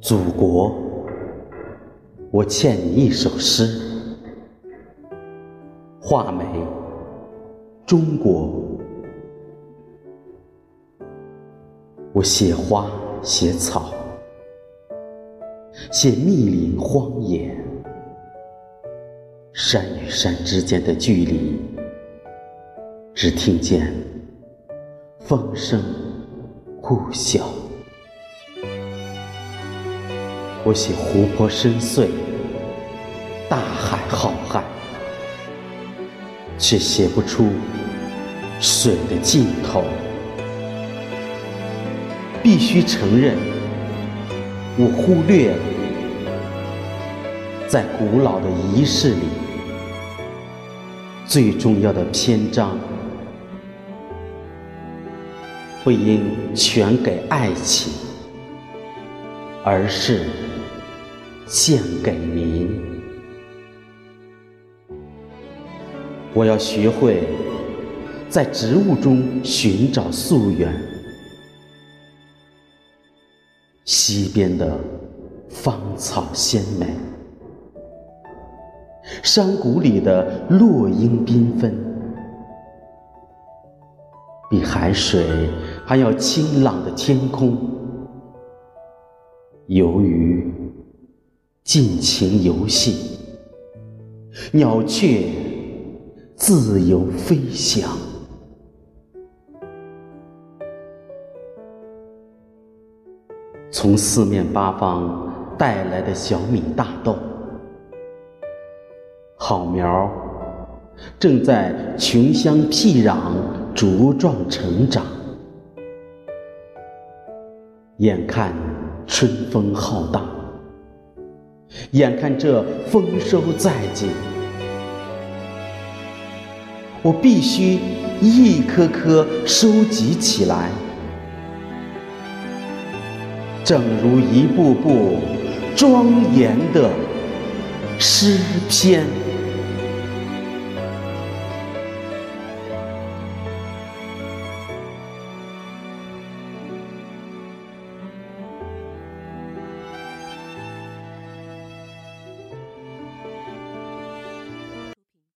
祖国，我欠你一首诗。画眉，中国，我写花，写草，写密林荒野，山与山之间的距离，只听见风声呼啸。我写湖泊深邃，大海浩瀚，却写不出水的尽头。必须承认，我忽略了，在古老的仪式里，最重要的篇章，不应全给爱情，而是。献给您，我要学会在植物中寻找溯源。西边的芳草鲜美，山谷里的落英缤纷，比海水还要清朗的天空，由于。尽情游戏，鸟雀自由飞翔。从四面八方带来的小米、大豆，好苗正在穷乡僻壤茁壮成长。眼看春风浩荡。眼看这丰收在即，我必须一颗颗收集起来，正如一部部庄严的诗篇。